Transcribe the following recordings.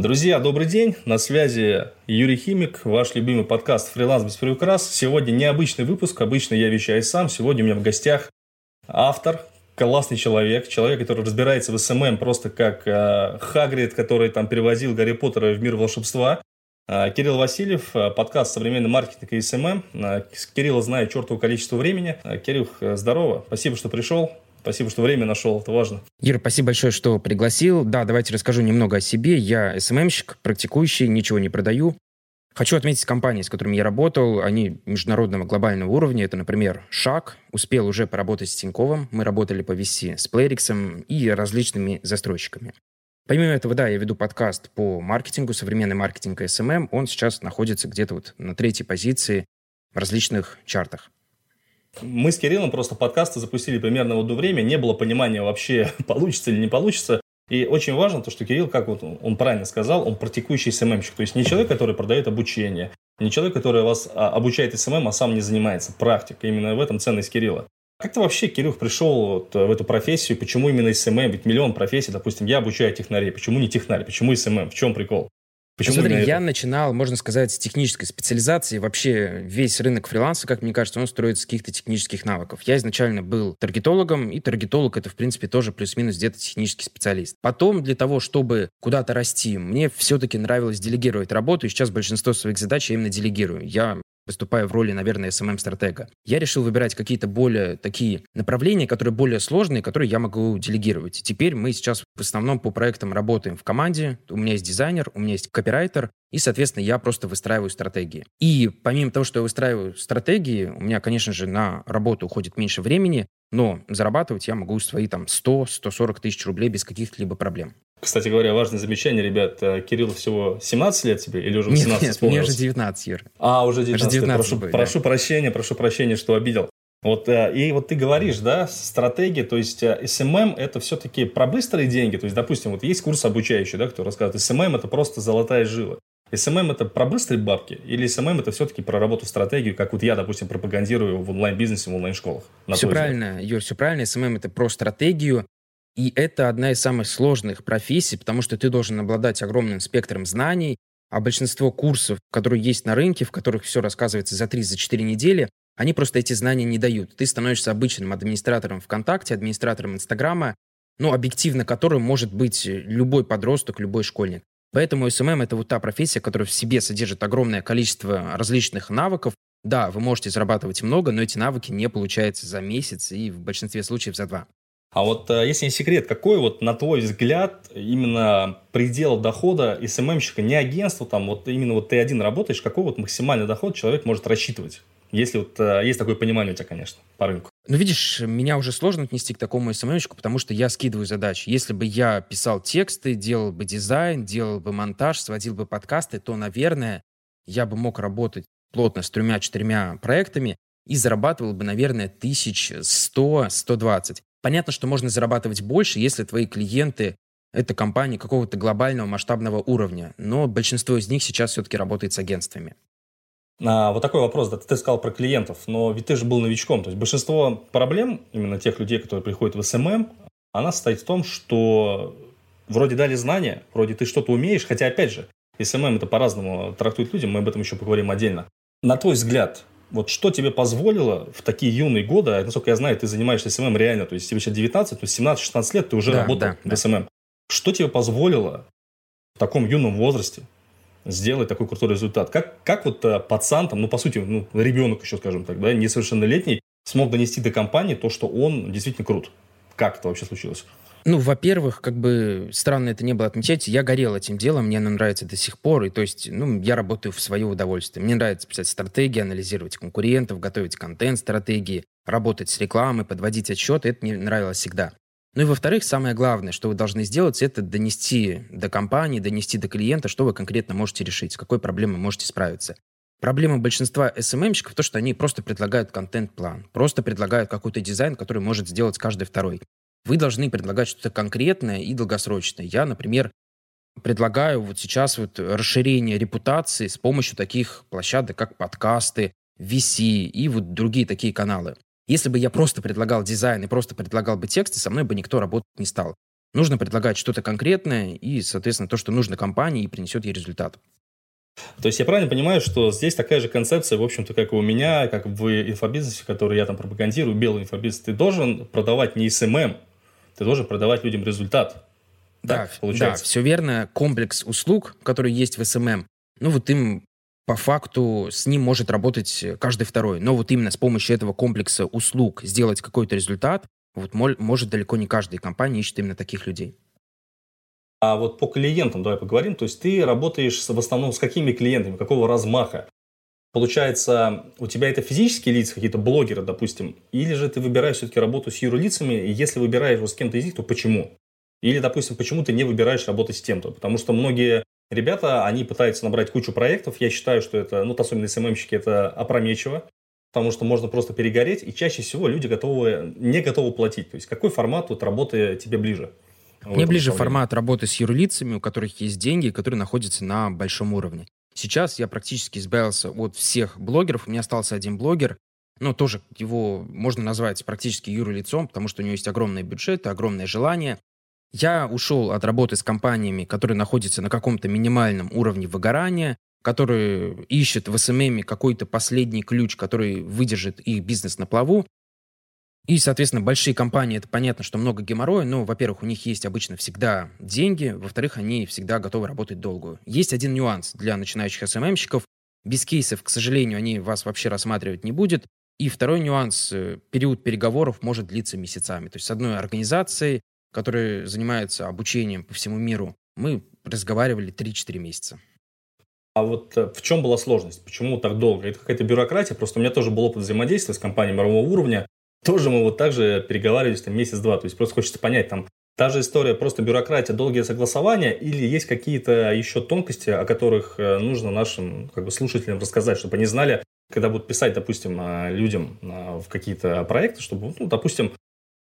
Друзья, добрый день. На связи Юрий Химик, ваш любимый подкаст «Фриланс без приукрас». Сегодня необычный выпуск. Обычно я вещаю сам. Сегодня у меня в гостях автор, классный человек, человек, который разбирается в SMM просто как э, Хагрид, который там перевозил Гарри Поттера в мир волшебства. Э, Кирилл Васильев, э, подкаст «Современный маркетинг и SMM». Э, Кирилла знаю чертову количество времени. Э, Кирилл, э, здорово. Спасибо, что пришел. Спасибо, что время нашел, это важно. Юра, спасибо большое, что пригласил. Да, давайте расскажу немного о себе. Я СММщик, практикующий, ничего не продаю. Хочу отметить компании, с которыми я работал. Они международного глобального уровня. Это, например, Шаг. Успел уже поработать с Тиньковым. Мы работали по VC с Playrix и различными застройщиками. Помимо этого, да, я веду подкаст по маркетингу, современный маркетинг и СММ. Он сейчас находится где-то вот на третьей позиции в различных чартах. Мы с Кириллом просто подкасты запустили примерно в одно время, не было понимания вообще, получится или не получится. И очень важно то, что Кирилл, как вот он правильно сказал, он практикующий СММщик. То есть не человек, который продает обучение, не человек, который вас а, обучает СММ, а сам не занимается. Практик. Именно в этом ценность Кирилла. Как ты вообще, Кирилл, пришел вот в эту профессию? Почему именно СММ? Ведь миллион профессий, допустим, я обучаю технарей. Почему не технарь? Почему СММ? В чем прикол? Почему Смотри, я это? начинал, можно сказать, с технической специализации. Вообще весь рынок фриланса, как мне кажется, он строится с каких-то технических навыков. Я изначально был таргетологом, и таргетолог это, в принципе, тоже плюс-минус где-то технический специалист. Потом для того, чтобы куда-то расти, мне все-таки нравилось делегировать работу, и сейчас большинство своих задач я именно делегирую. Я выступая в роли, наверное, SMM-стратега. Я решил выбирать какие-то более такие направления, которые более сложные, которые я могу делегировать. теперь мы сейчас в основном по проектам работаем в команде. У меня есть дизайнер, у меня есть копирайтер, и, соответственно, я просто выстраиваю стратегии. И помимо того, что я выстраиваю стратегии, у меня, конечно же, на работу уходит меньше времени, но зарабатывать я могу свои там 100-140 тысяч рублей без каких-либо проблем. Кстати говоря, важное замечание, ребят. Э, Кирилл всего 17 лет тебе или уже 18 нет, нет, мне уже 19, Юр. А, уже 19. Уже 19 прошу, будет, прошу да. прощения, прошу прощения, что обидел. Вот, э, и вот ты говоришь, да, стратегия, то есть SMM э, это все-таки про быстрые деньги. То есть, допустим, вот есть курс обучающий, да, кто рассказывает, SMM это просто золотая жила. SMM это про быстрые бабки или SMM это все-таки про работу стратегию, как вот я, допустим, пропагандирую в онлайн-бизнесе, в онлайн-школах? Все правильно, Юр, все правильно. SMM это про стратегию, и это одна из самых сложных профессий, потому что ты должен обладать огромным спектром знаний, а большинство курсов, которые есть на рынке, в которых все рассказывается за 3-4 недели, они просто эти знания не дают. Ты становишься обычным администратором ВКонтакте, администратором Инстаграма, ну, объективно которым может быть любой подросток, любой школьник. Поэтому SMM — это вот та профессия, которая в себе содержит огромное количество различных навыков. Да, вы можете зарабатывать много, но эти навыки не получаются за месяц и в большинстве случаев за два. А вот э, если не секрет, какой вот, на твой взгляд, именно предел дохода СММщика, не агентство, там, вот именно вот ты один работаешь, какой вот максимальный доход человек может рассчитывать? Если вот э, есть такое понимание у тебя, конечно, по рынку. Ну, видишь, меня уже сложно отнести к такому СММщику, потому что я скидываю задачи. Если бы я писал тексты, делал бы дизайн, делал бы монтаж, сводил бы подкасты, то, наверное, я бы мог работать плотно с тремя-четырьмя проектами и зарабатывал бы, наверное, тысяч сто, сто двадцать. Понятно, что можно зарабатывать больше, если твои клиенты это компании какого-то глобального масштабного уровня, но большинство из них сейчас все-таки работает с агентствами. А, вот такой вопрос, да, ты сказал про клиентов, но ведь ты же был новичком, то есть большинство проблем именно тех людей, которые приходят в СММ, она состоит в том, что вроде дали знания, вроде ты что-то умеешь, хотя опять же, СММ это по-разному трактуют люди, мы об этом еще поговорим отдельно. На твой взгляд, вот что тебе позволило в такие юные годы, а, насколько я знаю, ты занимаешься СММ реально, то есть тебе сейчас 19, то есть 17-16 лет ты уже да, работал да, в СММ. Что тебе позволило в таком юном возрасте сделать такой крутой результат? Как, как вот э, пацан, там, ну, по сути, ну, ребенок еще, скажем так, да, несовершеннолетний, смог донести до компании то, что он действительно крут? Как это вообще случилось? Ну, во-первых, как бы странно это не было отмечать, я горел этим делом, мне оно нравится до сих пор, и то есть, ну, я работаю в свое удовольствие. Мне нравится писать стратегии, анализировать конкурентов, готовить контент-стратегии, работать с рекламой, подводить отчеты, это мне нравилось всегда. Ну и во-вторых, самое главное, что вы должны сделать, это донести до компании, донести до клиента, что вы конкретно можете решить, с какой проблемой можете справиться. Проблема большинства SMM-щиков в том, что они просто предлагают контент-план, просто предлагают какой-то дизайн, который может сделать каждый второй. Вы должны предлагать что-то конкретное и долгосрочное. Я, например, предлагаю вот сейчас вот расширение репутации с помощью таких площадок, как подкасты, VC и вот другие такие каналы. Если бы я просто предлагал дизайн и просто предлагал бы тексты, со мной бы никто работать не стал. Нужно предлагать что-то конкретное и, соответственно, то, что нужно компании и принесет ей результат. То есть я правильно понимаю, что здесь такая же концепция, в общем-то, как и у меня, как в инфобизнесе, который я там пропагандирую, белый инфобизнес. Ты должен продавать не СММ, ты должен продавать людям результат. Да, так, получается. да, все верно. Комплекс услуг, который есть в СММ, ну вот им по факту с ним может работать каждый второй. Но вот именно с помощью этого комплекса услуг сделать какой-то результат, вот может далеко не каждая компания ищет именно таких людей. А вот по клиентам давай поговорим. То есть ты работаешь в основном с какими клиентами, какого размаха? Получается, у тебя это физические лица, какие-то блогеры, допустим, или же ты выбираешь все-таки работу с юрлицами, и если выбираешь вот с кем-то из них, то почему? Или, допустим, почему ты не выбираешь работать с тем-то? Потому что многие ребята, они пытаются набрать кучу проектов. Я считаю, что это, ну, особенно СММщики, это опрометчиво, потому что можно просто перегореть, и чаще всего люди готовы, не готовы платить. То есть какой формат вот работы тебе ближе? Мне ближе формат работы с юрлицами, у которых есть деньги, которые находятся на большом уровне. Сейчас я практически избавился от всех блогеров. У меня остался один блогер, но тоже его можно назвать практически юрлицом, потому что у него есть огромный бюджет, огромное желание. Я ушел от работы с компаниями, которые находятся на каком-то минимальном уровне выгорания, которые ищут в СММ какой-то последний ключ, который выдержит их бизнес на плаву. И, соответственно, большие компании, это понятно, что много геморроя, но, во-первых, у них есть обычно всегда деньги, во-вторых, они всегда готовы работать долго. Есть один нюанс для начинающих СММщиков. Без кейсов, к сожалению, они вас вообще рассматривать не будут. И второй нюанс, э, период переговоров может длиться месяцами. То есть с одной организацией которые занимаются обучением по всему миру, мы разговаривали 3-4 месяца. А вот э, в чем была сложность? Почему так долго? Это какая-то бюрократия? Просто у меня тоже был опыт взаимодействия с компанией мирового уровня. Тоже мы вот так же переговаривались там месяц-два. То есть просто хочется понять, там та же история, просто бюрократия, долгие согласования, или есть какие-то еще тонкости, о которых э, нужно нашим как бы, слушателям рассказать, чтобы они знали, когда будут писать, допустим, э, людям в какие-то проекты, чтобы, ну, допустим,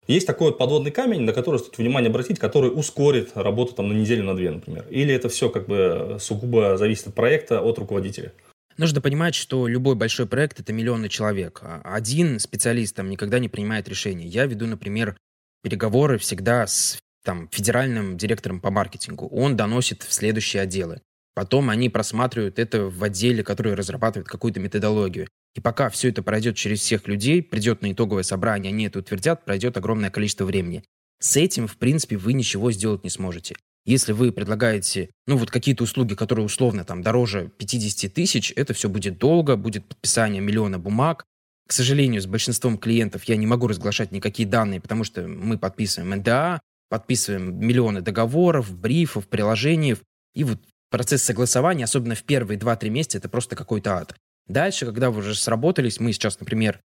есть такой вот подводный камень, на который стоит внимание обратить, который ускорит работу там на неделю, на две, например. Или это все как бы сугубо зависит от проекта, от руководителя. Нужно понимать, что любой большой проект – это миллионы человек. А один специалист там никогда не принимает решения. Я веду, например, переговоры всегда с там, федеральным директором по маркетингу. Он доносит в следующие отделы. Потом они просматривают это в отделе, который разрабатывает какую-то методологию. И пока все это пройдет через всех людей, придет на итоговое собрание, они это утвердят, пройдет огромное количество времени. С этим, в принципе, вы ничего сделать не сможете. Если вы предлагаете, ну, вот какие-то услуги, которые условно там дороже 50 тысяч, это все будет долго, будет подписание миллиона бумаг. К сожалению, с большинством клиентов я не могу разглашать никакие данные, потому что мы подписываем НДА, подписываем миллионы договоров, брифов, приложений, и вот процесс согласования, особенно в первые 2-3 месяца, это просто какой-то ад. Дальше, когда вы уже сработались, мы сейчас, например,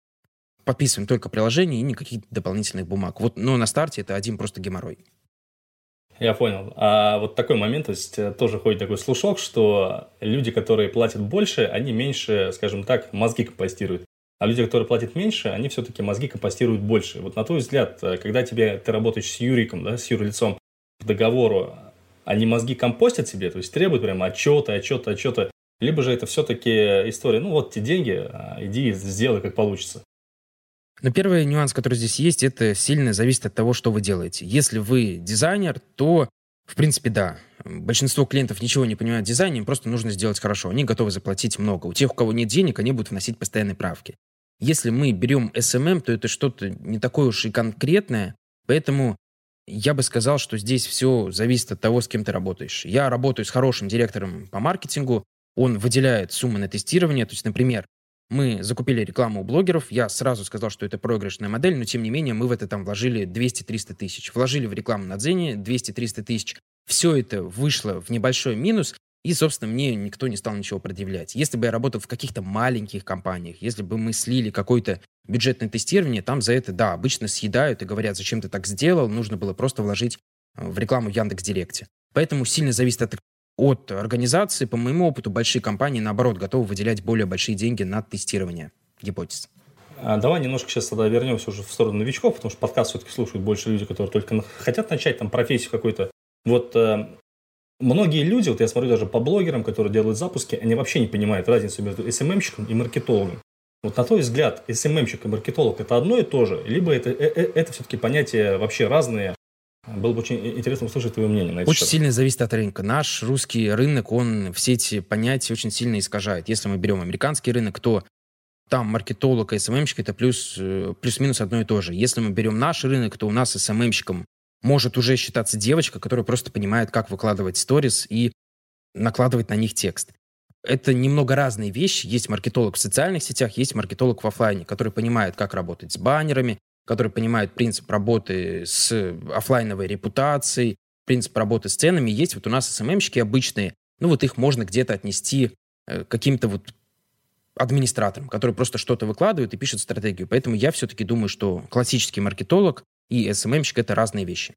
подписываем только приложение и никаких дополнительных бумаг. Вот, но на старте это один просто геморрой. Я понял. А вот такой момент, то есть э, тоже ходит такой слушок, что люди, которые платят больше, они меньше, скажем так, мозги компостируют. А люди, которые платят меньше, они все-таки мозги компостируют больше. Вот на твой взгляд, э, когда тебе, ты работаешь с юриком, да, с юрлицом по договору, они мозги компостят себе, то есть требуют прямо отчеты, отчеты, отчеты. Либо же это все-таки история, ну вот те деньги, а, иди сделай как получится. Но первый нюанс, который здесь есть, это сильно зависит от того, что вы делаете. Если вы дизайнер, то, в принципе, да. Большинство клиентов ничего не понимают в дизайне, им просто нужно сделать хорошо. Они готовы заплатить много. У тех, у кого нет денег, они будут вносить постоянные правки. Если мы берем SMM, то это что-то не такое уж и конкретное, поэтому я бы сказал, что здесь все зависит от того, с кем ты работаешь. Я работаю с хорошим директором по маркетингу, он выделяет суммы на тестирование. То есть, например, мы закупили рекламу у блогеров, я сразу сказал, что это проигрышная модель, но тем не менее мы в это там вложили 200-300 тысяч. Вложили в рекламу на Дзене 200-300 тысяч. Все это вышло в небольшой минус, и, собственно, мне никто не стал ничего предъявлять. Если бы я работал в каких-то маленьких компаниях, если бы мы слили какое-то бюджетное тестирование, там за это, да, обычно съедают и говорят, зачем ты так сделал, нужно было просто вложить э, в рекламу в Яндекс.Директе. Поэтому сильно зависит от от организации, по моему опыту, большие компании, наоборот, готовы выделять более большие деньги на тестирование гипотез. А давай немножко сейчас тогда вернемся уже в сторону новичков, потому что подкаст все-таки слушают больше люди, которые только хотят начать там профессию какую-то. Вот э, многие люди, вот я смотрю даже по блогерам, которые делают запуски, они вообще не понимают разницу между СММщиком и маркетологом. Вот на твой взгляд, СММщик и маркетолог это одно и то же, либо это, э, э, это все-таки понятия вообще разные, Было бы очень интересно услышать твое мнение на это. Очень счет. сильно зависит от рынка. Наш русский рынок, он все эти понятия очень сильно искажает. Если мы берем американский рынок, то там маркетолог и СММщик это плюс, э, плюс-минус одно и то же. Если мы берем наш рынок, то у нас СММщиком может уже считаться девочка, которая просто понимает, как выкладывать сторис и накладывать на них текст. Это немного разные вещи. Есть маркетолог в социальных сетях, есть маркетолог в офлайне, который понимает, как работать с баннерами, который понимает принцип работы с офлайновой репутацией, принцип работы с ценами. Есть вот у нас СММщики обычные, ну вот их можно где-то отнести э, каким-то вот администратором, который просто что-то выкладывает и пишет стратегию. Поэтому я все-таки думаю, что классический маркетолог и СММщик — это разные вещи.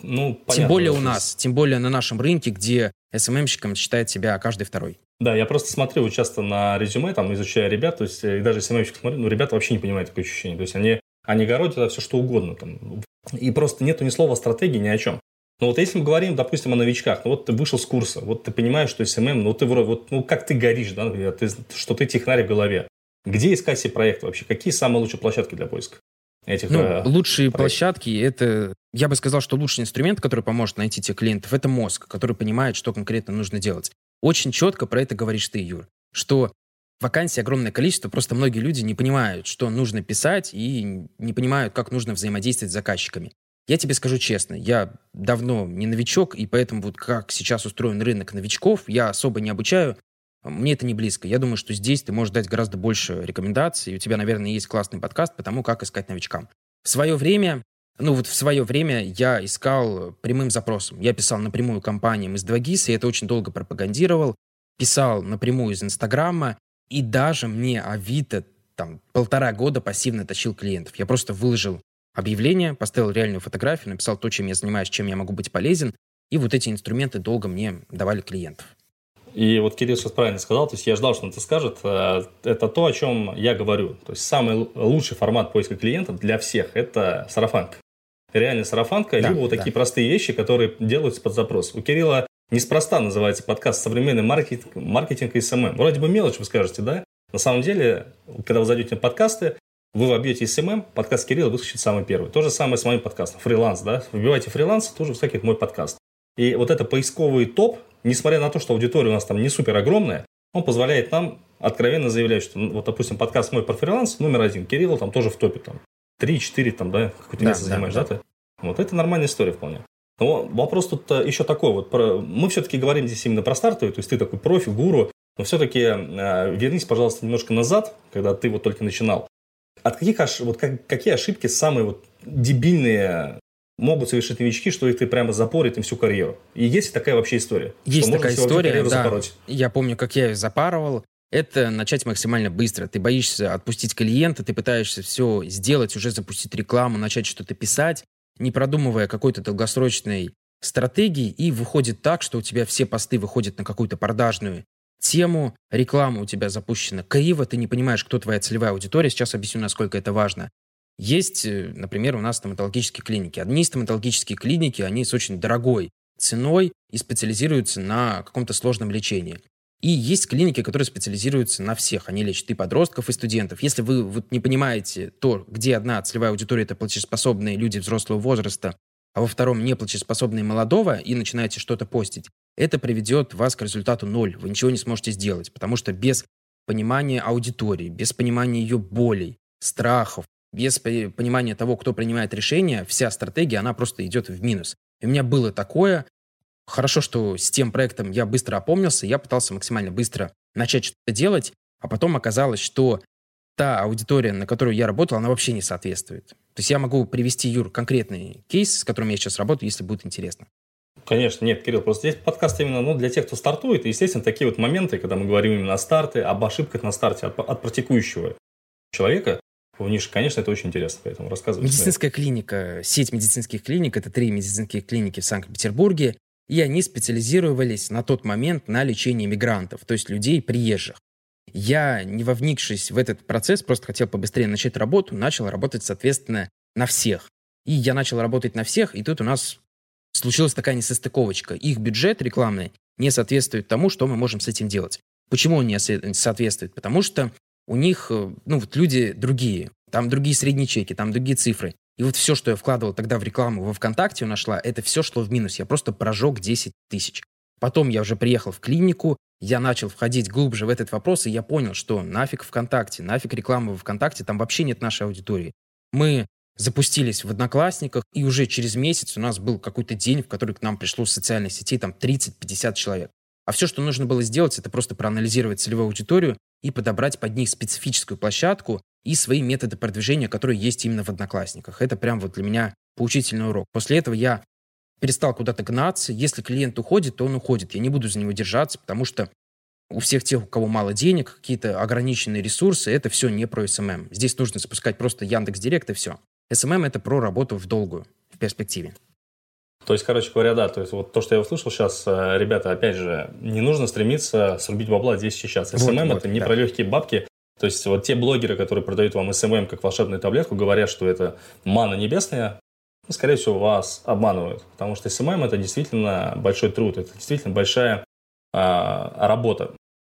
Ну, понятно, тем более у нас, тем более на нашем рынке, где СММщиком считает себя каждый второй. Да, я просто смотрю часто на резюме, там, изучая ребят, то есть, и даже СММщик смотрю, ну, ребята вообще не понимают такое ощущение. То есть, они, они городят это все что угодно. Там, и просто нету ни слова стратегии, ни о чем. Но вот если мы говорим, допустим, о новичках, ну вот ты вышел с курса, вот ты понимаешь, что СММ, ну ты вроде, вот, ну как ты горишь, да, например, ты, что ты технарь в голове. Где искать себе проект вообще? Какие самые лучшие площадки для поиска? Этих, ну, э, лучшие проектов? площадки, это, я бы сказал, что лучший инструмент, который поможет найти тех клиентов, это мозг, который понимает, что конкретно нужно делать. Очень четко про это говоришь ты, Юр, что вакансий огромное количество, просто многие люди не понимают, что нужно писать и не понимают, как нужно взаимодействовать с заказчиками. Я тебе скажу честно, я давно не новичок, и поэтому вот как сейчас устроен рынок новичков, я особо не обучаю, мне это не близко. Я думаю, что здесь ты можешь дать гораздо больше рекомендаций. У тебя, наверное, есть классный подкаст по тому, как искать новичкам. В свое время, ну вот в свое время я искал прямым запросом. Я писал напрямую компаниям из 2GIS, и это очень долго пропагандировал. Писал напрямую из Инстаграма, и даже мне Авито там полтора года пассивно тащил клиентов. Я просто выложил объявление, поставил реальную фотографию, написал то, чем я занимаюсь, чем я могу быть полезен, и вот эти инструменты долго мне давали клиентов. И вот Кирилл сейчас правильно сказал, то есть я ждал, что он это скажет. Э, это то, о чем я говорю. То есть самый лучший формат поиска клиентов для всех – это сарафанка. Реально сарафанка, да, либо вот да. такие простые вещи, которые делаются под запрос. У Кирилла неспроста называется подкаст «Современный маркетинг, маркетинг и СММ». Вроде бы мелочь, вы скажете, да? На самом деле, когда вы зайдете на подкасты, вы вобьете СММ, подкаст Кирилла выскочит самый первый. То же самое с моим подкастом. Фриланс, да? Вбивайте фриланс, тоже выскакивает мой подкаст. И вот это поисковый топ, несмотря на то, что аудитория у нас там не супер огромная, он позволяет нам откровенно заявлять, что, ну, вот, допустим, подкаст мой про фриланс номер один. Кирилл там тоже в топе. Там 3-4 там, да, какое-то место да, занимаешь, да, да. ты? Вот это нормальная история вполне. Но вопрос тут э, еще такой вот. Про... Мы все-таки говорим здесь именно про стартовый, то есть ты такой профи, гуру, но все-таки э, вернись, пожалуйста, немножко назад, когда ты вот только начинал. От каких вот как, какие ошибки самые вот дебильные могут совершить новички, что их ты прямо запорит им всю карьеру? И есть такая вообще история? Есть такая история, да. Запороть? Я помню, как я ее запарывал. Это начать максимально быстро. Ты боишься отпустить клиента, ты пытаешься все сделать, уже запустить рекламу, начать что-то писать, не продумывая какой-то долгосрочной стратегии, и выходит так, что у тебя все посты выходят на какую-то продажную тему, реклама у тебя запущена криво, ты не понимаешь, кто твоя целевая аудитория. Сейчас объясню, насколько это важно. Есть, э, например, у нас стоматологические клиники. Одни стоматологические клиники, они с очень дорогой ценой и специализируются на каком-то сложном лечении. И есть клиники, которые специализируются на всех. Они лечат и подростков, и студентов. Если вы вот не понимаете то, где одна целевая аудитория – это платежеспособные люди взрослого возраста, а во втором неплатежеспособные молодого, и начинаете что-то постить, это приведет вас к результату ноль. Вы ничего не сможете сделать, потому что без понимания аудитории, без понимания ее болей, страхов, без понимания того, кто принимает решения, вся стратегия, она просто идет в минус. И у меня было такое. Хорошо, что с тем проектом я быстро опомнился, я пытался максимально быстро начать что-то делать, а потом оказалось, что та аудитория, на которую я работал, она вообще не соответствует. То есть я могу привести, Юр, конкретный кейс, с которым я сейчас работаю, если будет интересно. Конечно, нет, Кирилл, просто здесь подкаст именно ну, для тех, кто стартует. И, естественно, такие вот моменты, когда мы говорим именно о старте, об ошибках на старте от, от практикующего человека, у них, конечно, это очень интересно, поэтому рассказывайте. Медицинская клиника, сеть медицинских клиник, это три медицинские клиники в Санкт-Петербурге, и они специализировались на тот момент на лечении мигрантов, то есть людей приезжих. Я, не вовникшись в этот процесс, просто хотел побыстрее начать работу, начал работать, соответственно, на всех. И я начал работать на всех, и тут у нас случилась такая несостыковочка. Их бюджет рекламный не соответствует тому, что мы можем с этим делать. Почему он не соответствует? Потому что у них, э, ну, вот люди другие, там другие средние чеки, там другие цифры. И вот все, что я вкладывал тогда в рекламу во ВКонтакте, нашла, это все шло в минус. Я просто прожег 10 тысяч. Потом я уже приехал в клинику, я начал входить глубже в этот вопрос, и я понял, что нафиг ВКонтакте, нафиг реклама в ВКонтакте, там вообще нет нашей аудитории. Мы запустились в Одноклассниках, и уже через месяц у нас был какой-то день, в который к нам пришло в социальной сети там 30-50 человек. А все, что нужно было сделать, это просто проанализировать целевую аудиторию и подобрать под них специфическую площадку и свои методы продвижения, которые есть именно в Одноклассниках. Это прям вот для меня поучительный урок. После этого я перестал куда-то гнаться. Если клиент уходит, то он уходит. Я не буду за него держаться, потому что у всех тех, у кого мало денег, какие-то ограниченные ресурсы, это все не про СММ. Здесь нужно запускать просто Яндекс Директ и все. СММ это про работу в долгую, в перспективе. То есть, короче говоря, да, то есть вот то, что я услышал сейчас, э, ребята, опять же, не нужно стремиться срубить бабла здесь сейчас. СММ вот, это не да. про легкие бабки. То есть вот те блогеры, которые продают вам СММ как волшебную таблетку, говорят, что это манна небесная, ну, скорее всего, вас обманывают. Потому что СММ это действительно большой труд, это действительно большая а, работа.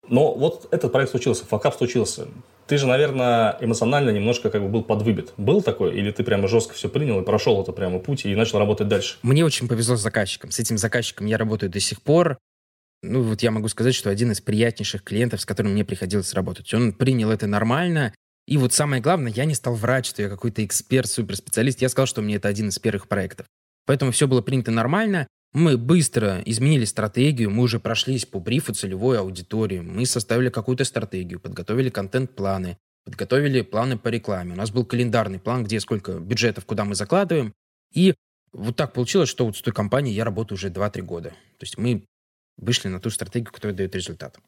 Но вот этот проект случился, факап случился. Ты же, наверное, эмоционально немножко как бы был подвыбит. Был такой? Или ты прямо жестко все принял и прошел это прямо путь и начал работать дальше? Мне очень повезло с заказчиком. С этим заказчиком я работаю до сих пор. Ну, вот я могу сказать, что один из приятнейших клиентов, с которым мне приходилось работать. Он принял это нормально. И вот самое главное, я не стал врать, что я какой-то эксперт, суперспециалист. Я сказал, что мне это один из первых проектов. Поэтому все было принято нормально. Мы быстро изменили стратегию, мы уже прошлись по брифу целевой аудитории, мы составили какую-то стратегию, подготовили контент-планы, подготовили планы по рекламе. У нас был календарный план, где сколько бюджетов, куда мы закладываем. И вот так получилось, что вот с той компанией я работаю уже 2-3 года. То есть мы вышли на ту стратегию, которая дает результат.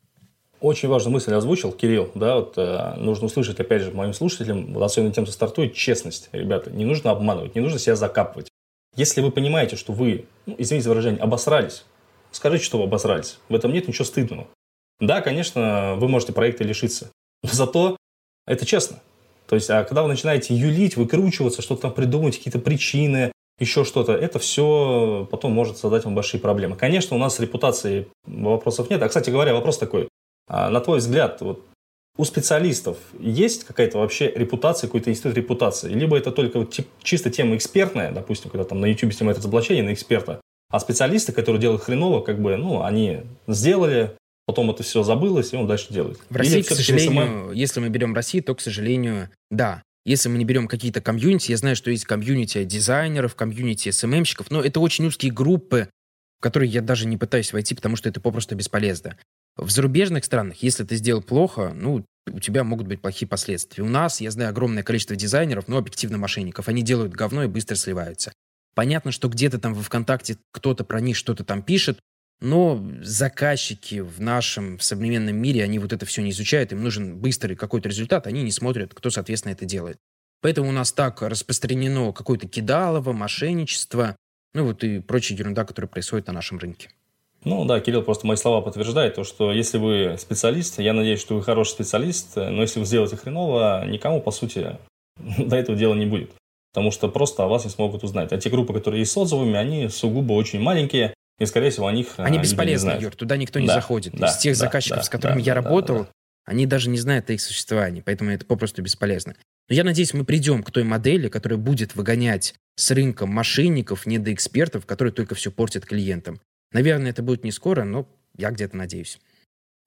Очень важную мысль озвучил Кирилл, да, вот э, нужно услышать, опять же, моим слушателям, вот особенно тем, кто стартует, честность, ребята, не нужно обманывать, не нужно себя закапывать. Если вы понимаете, что вы, ну, извините за выражение, обосрались, скажите, что вы обосрались. В этом нет ничего стыдного. Да, конечно, вы можете проекта лишиться, но зато это честно. То есть, а когда вы начинаете юлить, выкручиваться, что-то там придумать, какие-то причины, еще что-то, это все потом может создать вам большие проблемы. Конечно, у нас с репутацией вопросов нет. А, кстати говоря, вопрос такой. А, на твой взгляд, вот у специалистов есть какая-то вообще репутация, какой-то институт репутации? Либо это только вот чисто тема экспертная, допустим, когда там на YouTube снимают разоблачение на эксперта, а специалисты, которые делают хреново, как бы, ну, они сделали, потом это все забылось, и он дальше делает. В России, к сожалению, SMM... если мы берем Россию, то, к сожалению, да. Если мы не берем какие-то комьюнити, я знаю, что есть комьюнити дизайнеров, комьюнити SMM щиков, но это очень узкие группы, в которые я даже не пытаюсь войти, потому что это попросту бесполезно. В зарубежных странах, если ты сделал плохо, ну, у тебя могут быть плохие последствия. У нас, я знаю, огромное количество дизайнеров, но объективно мошенников. Они делают говно и быстро сливаются. Понятно, что где-то там во ВКонтакте кто-то про них что-то там пишет, но заказчики в нашем в современном мире, они вот это все не изучают, им нужен быстрый какой-то результат, они не смотрят, кто, соответственно, это делает. Поэтому у нас так распространено какое-то кидалово, мошенничество, ну вот и прочая ерунда, которая происходит на нашем рынке. Ну да, Кирилл просто мои слова подтверждает, то, что если вы специалист, я надеюсь, что вы хороший специалист, но если вы сделаете хреново, никому, по сути, до этого дела не будет. Потому что просто о вас не смогут узнать. А те группы, которые есть с отзывами, они сугубо очень маленькие, и, скорее всего, о них а, Они бесполезны, Юр, туда никто не да, заходит. Да, Из тех да, заказчиков, да, с которыми да, я работал, да, да. они даже не знают о их существовании, поэтому это попросту бесполезно. Но я надеюсь, мы придем к той модели, которая будет выгонять с рынка мошенников, недоэкспертов, которые только все портят клиентам. Наверное, это будет не скоро, но я где-то надеюсь.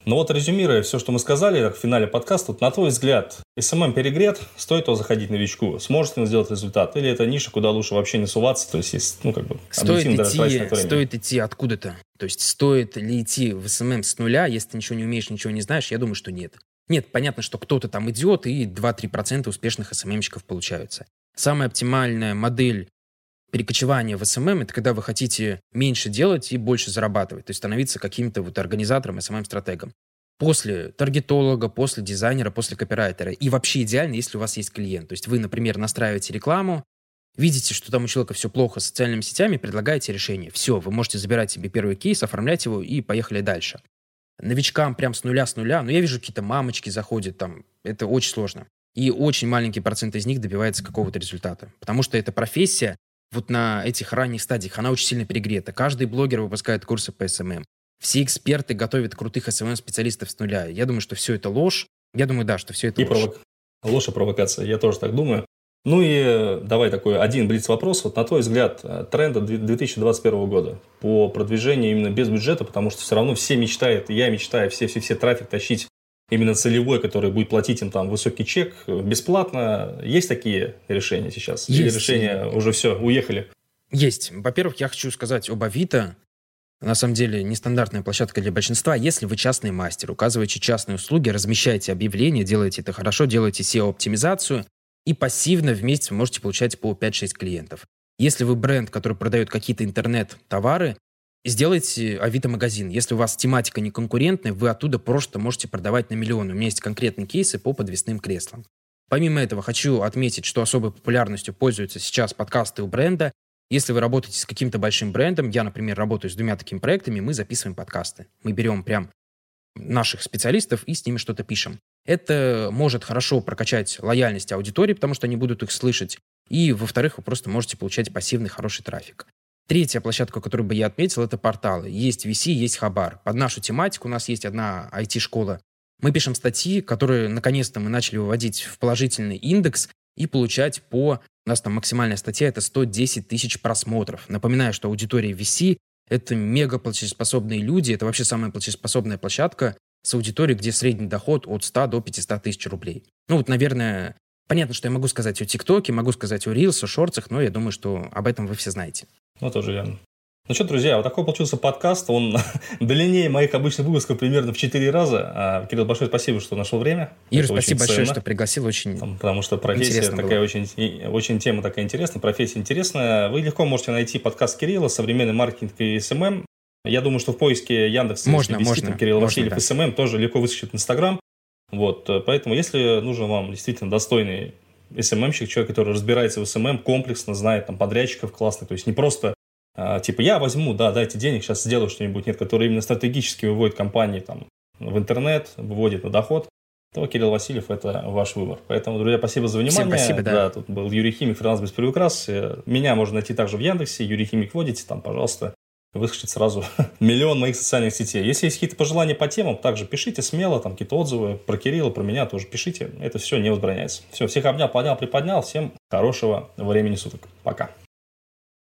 Ну вот резюмируя все, что мы сказали в финале подкаста, на твой взгляд, SMM перегрет, стоит его заходить новичку? Сможет ли он сделать результат? Или это ниша, куда лучше вообще не суваться? То есть, есть ну, как бы, стоит идти, стоит идти откуда-то. То есть, стоит ли идти в SMM с нуля, если ты ничего не умеешь, ничего не знаешь? Я думаю, что нет. Нет, понятно, что кто-то там идет, и 2-3% успешных SMM-щиков получаются. Самая оптимальная модель перекочевание в SMM — это когда вы хотите меньше делать и больше зарабатывать, то есть становиться каким-то вот организатором, SMM-стратегом. После таргетолога, после дизайнера, после копирайтера. И вообще идеально, если у вас есть клиент. То есть вы, например, настраиваете рекламу, видите, что там у человека все плохо с социальными сетями, предлагаете решение. Все, вы можете забирать себе первый кейс, оформлять его и поехали дальше. Новичкам прям с нуля, с нуля, но я вижу, какие-то мамочки заходят там, это очень сложно. И очень маленький процент из них добивается какого-то результата. Потому что это профессия, вот на этих ранних стадиях, она очень сильно перегрета. Каждый блогер выпускает курсы по SMM. Все эксперты готовят крутых SMM-специалистов с нуля. Я думаю, что все это ложь. Я думаю, да, что все это и ложь. Провок... Ложь и провокация. Я тоже так думаю. Ну и давай такой один блиц-вопрос. Вот на твой взгляд, э, тренда 2021 года по продвижению именно без бюджета, потому что все равно все мечтают, я мечтаю, все-все-все трафик тащить именно целевой, который будет платить им там высокий чек бесплатно. Есть такие решения сейчас? Есть. Или решения уже все, уехали? Есть. Во-первых, я хочу сказать об Авито. На самом деле, нестандартная площадка для большинства. Если вы частный мастер, указываете частные услуги, размещаете объявления, делаете это хорошо, делаете SEO-оптимизацию, и пассивно в месяц вы можете получать по 5-6 клиентов. Если вы бренд, который продает какие-то интернет-товары, сделайте Авито-магазин. Если у вас тематика не конкурентная, вы оттуда просто можете продавать на миллионы. У меня есть конкретные кейсы по подвесным креслам. Помимо этого, хочу отметить, что особой популярностью пользуются сейчас подкасты у бренда. Если вы работаете с каким-то большим брендом, я, например, работаю с двумя такими проектами, мы записываем подкасты. Мы берем прям наших специалистов и с ними что-то пишем. Это может хорошо прокачать лояльность аудитории, потому что они будут их слышать. И, во-вторых, вы просто можете получать пассивный хороший трафик. Третья площадка, которую бы я отметил, это порталы. Есть VC, есть Хабар. Под нашу тематику у нас есть одна IT-школа. Мы пишем статьи, которые наконец-то мы начали выводить в положительный индекс и получать по... У нас там максимальная статья — это 110 тысяч просмотров. Напоминаю, что аудитория VC — это мега платежеспособные люди, это вообще самая платежеспособная площадка с аудиторией, где средний доход от 100 до 500 тысяч рублей. Ну вот, наверное, понятно, что я могу сказать о ТикТоке, могу сказать о Reels, о Shorts ах, но я думаю, что об этом вы все знаете. Ну, тоже верно. Ну что, друзья, вот такой получился подкаст. Он длиннее моих обычных выпусков примерно в 4 раза. А, Кирилл, большое спасибо, что нашел время. Юр, Это спасибо большое, что пригласил. Очень Там, Потому что профессия такая было. очень, очень тема такая интересная, профессия интересная. Вы легко можете найти подкаст Кирилла «Современный маркетинг и SMM». Я думаю, что в поиске Яндекса, можно, если можно, Кирилл можно, Васильев да. SMM, тоже легко выскочит Инстаграм. Вот, поэтому, если нужен вам действительно достойный SMM щик, человек, который разбирается в SMM, комплексно знает там подрядчиков классных, то есть не просто а, типа я возьму, да, дайте денег, сейчас сделаю что-нибудь, нет, который именно стратегически выводит компании там в интернет, выводит на доход, то Кирилл Васильев – это ваш выбор. Поэтому, друзья, спасибо за внимание. Всем спасибо, да. да. Тут был Юрий Химик, фриланс без приукрас. Меня можно найти также в Яндексе. Юрий Химик вводите, там, пожалуйста, выскочит сразу миллион моих социальных сетей. Если есть какие-то пожелания по темам, также пишите смело, там какие-то отзывы про Кирилла, про меня тоже пишите. Это все не возбраняется. Все, всех обнял, поднял, приподнял. Всем хорошего времени суток. Пока.